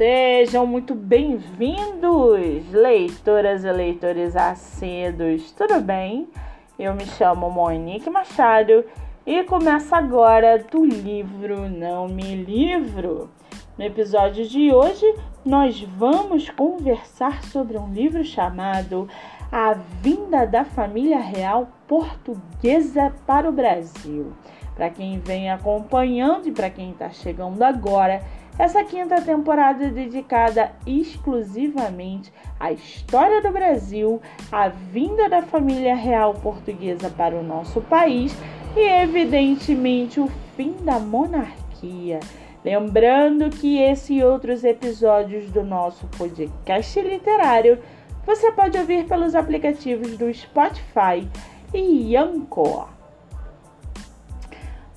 Sejam muito bem-vindos, leitoras e leitores assíduos, tudo bem? Eu me chamo Monique Machado e começa agora do livro Não Me Livro. No episódio de hoje, nós vamos conversar sobre um livro chamado A Vinda da Família Real Portuguesa para o Brasil. Para quem vem acompanhando e para quem está chegando agora, essa quinta temporada é dedicada exclusivamente à história do Brasil, à vinda da família real portuguesa para o nosso país e, evidentemente, o fim da monarquia. Lembrando que esse e outros episódios do nosso podcast literário você pode ouvir pelos aplicativos do Spotify e Anchor.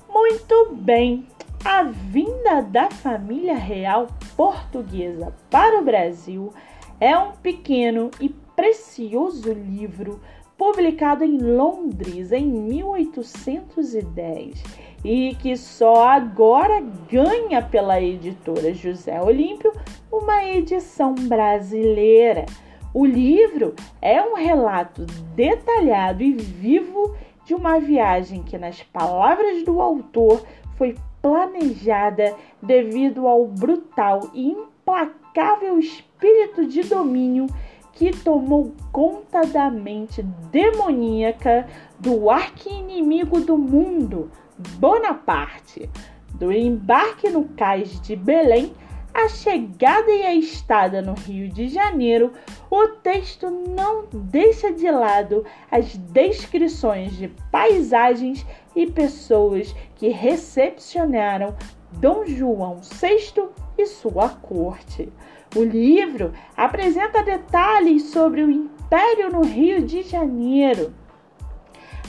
Muito bem, a vinda da família real portuguesa para o Brasil é um pequeno e precioso livro publicado em Londres em 1810 e que só agora ganha pela editora José Olímpio uma edição brasileira. O livro é um relato detalhado e vivo de uma viagem que, nas palavras do autor, foi planejada devido ao brutal e implacável espírito de domínio que tomou conta da mente demoníaca do arqui-inimigo do mundo, Bonaparte. Do embarque no cais de Belém a chegada e a estada no Rio de Janeiro, o texto não deixa de lado as descrições de paisagens e pessoas que recepcionaram Dom João VI e sua corte. O livro apresenta detalhes sobre o Império no Rio de Janeiro,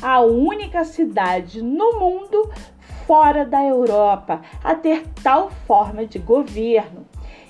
a única cidade no mundo fora da Europa a ter tal forma de governo.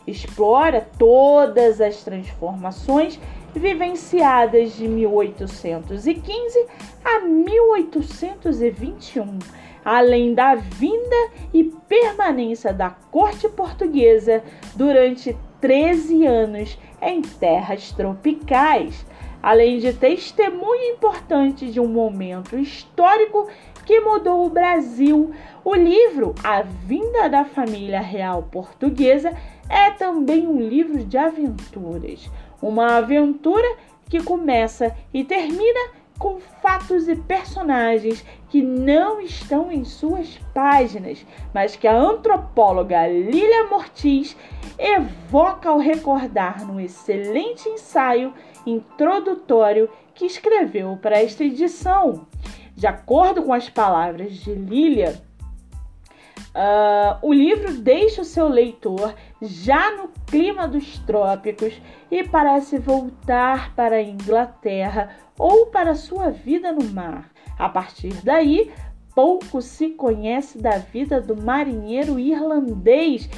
Explora todas as transformações vivenciadas de 1815 a 1821, além da vinda e permanência da corte portuguesa durante 13 anos em terras tropicais, além de testemunho importante de um momento histórico que mudou o Brasil. O livro A Vinda da Família Real Portuguesa é também um livro de aventuras. Uma aventura que começa e termina com fatos e personagens que não estão em suas páginas, mas que a antropóloga Lilia Mortiz evoca ao recordar no excelente ensaio introdutório que escreveu para esta edição. De acordo com as palavras de Lilia, uh, o livro deixa o seu leitor já no clima dos trópicos e parece voltar para a Inglaterra ou para sua vida no mar. A partir daí, pouco se conhece da vida do marinheiro irlandês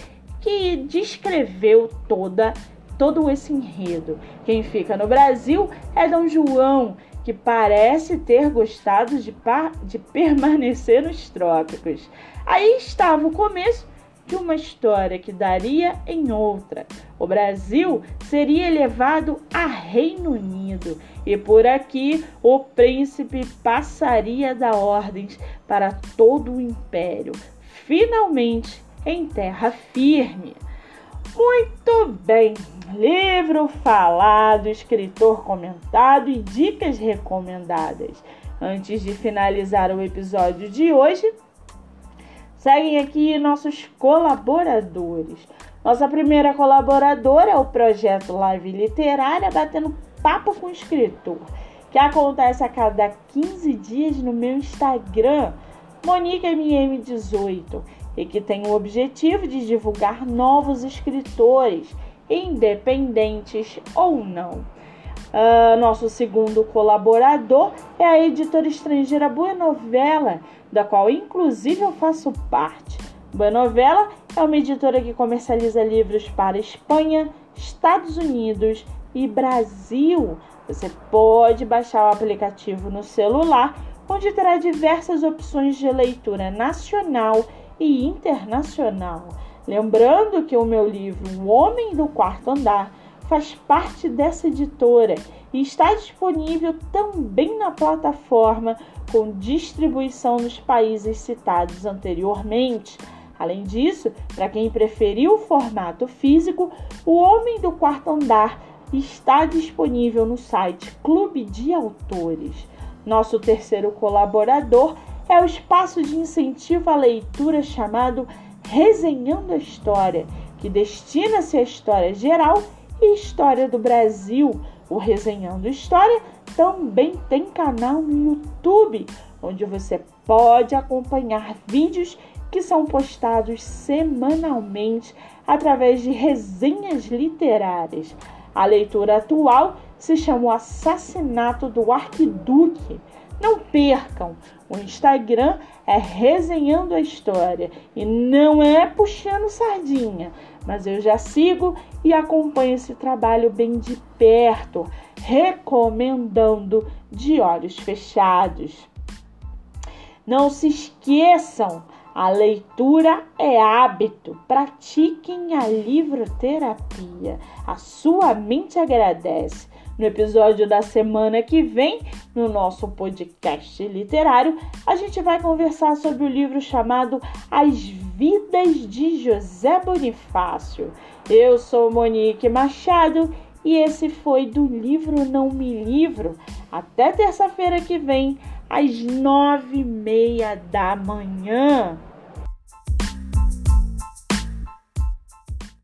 que descreveu toda todo esse enredo. Quem fica no Brasil é Dom João, que parece ter gostado de, de permanecer nos trópicos. Aí estava o começo de uma história que daria em outra. O Brasil seria levado a Reino Unido e por aqui o príncipe passaria a dar ordens para todo o império, finalmente em terra firme. Muito bem, livro falado, escritor comentado e dicas recomendadas. Antes de finalizar o episódio de hoje, seguem aqui nossos colaboradores. Nossa primeira colaboradora é o projeto Live Literária Batendo Papo com Escritor, que acontece a cada 15 dias no meu Instagram, MoniqueMM18 e que tem o objetivo de divulgar novos escritores, independentes ou não. Uh, nosso segundo colaborador é a editora estrangeira Boa Novela, da qual inclusive eu faço parte. Boa Novela é uma editora que comercializa livros para Espanha, Estados Unidos e Brasil. Você pode baixar o aplicativo no celular, onde terá diversas opções de leitura nacional e internacional. Lembrando que o meu livro O Homem do Quarto Andar faz parte dessa editora e está disponível também na plataforma com distribuição nos países citados anteriormente. Além disso, para quem preferiu o formato físico, O Homem do Quarto Andar está disponível no site Clube de Autores. Nosso terceiro colaborador é o espaço de incentivo à leitura chamado Resenhando a História, que destina-se à história geral e história do Brasil. O Resenhando História também tem canal no YouTube, onde você pode acompanhar vídeos que são postados semanalmente através de resenhas literárias. A leitura atual se chama O Assassinato do Arquiduque. Não percam! O Instagram é resenhando a história e não é puxando sardinha, mas eu já sigo e acompanho esse trabalho bem de perto, recomendando de olhos fechados. Não se esqueçam, a leitura é hábito. Pratiquem a livroterapia. A sua mente agradece. No episódio da semana que vem, no nosso podcast literário, a gente vai conversar sobre o livro chamado As Vidas de José Bonifácio. Eu sou Monique Machado e esse foi do livro Não Me Livro. Até terça-feira que vem, às nove e meia da manhã.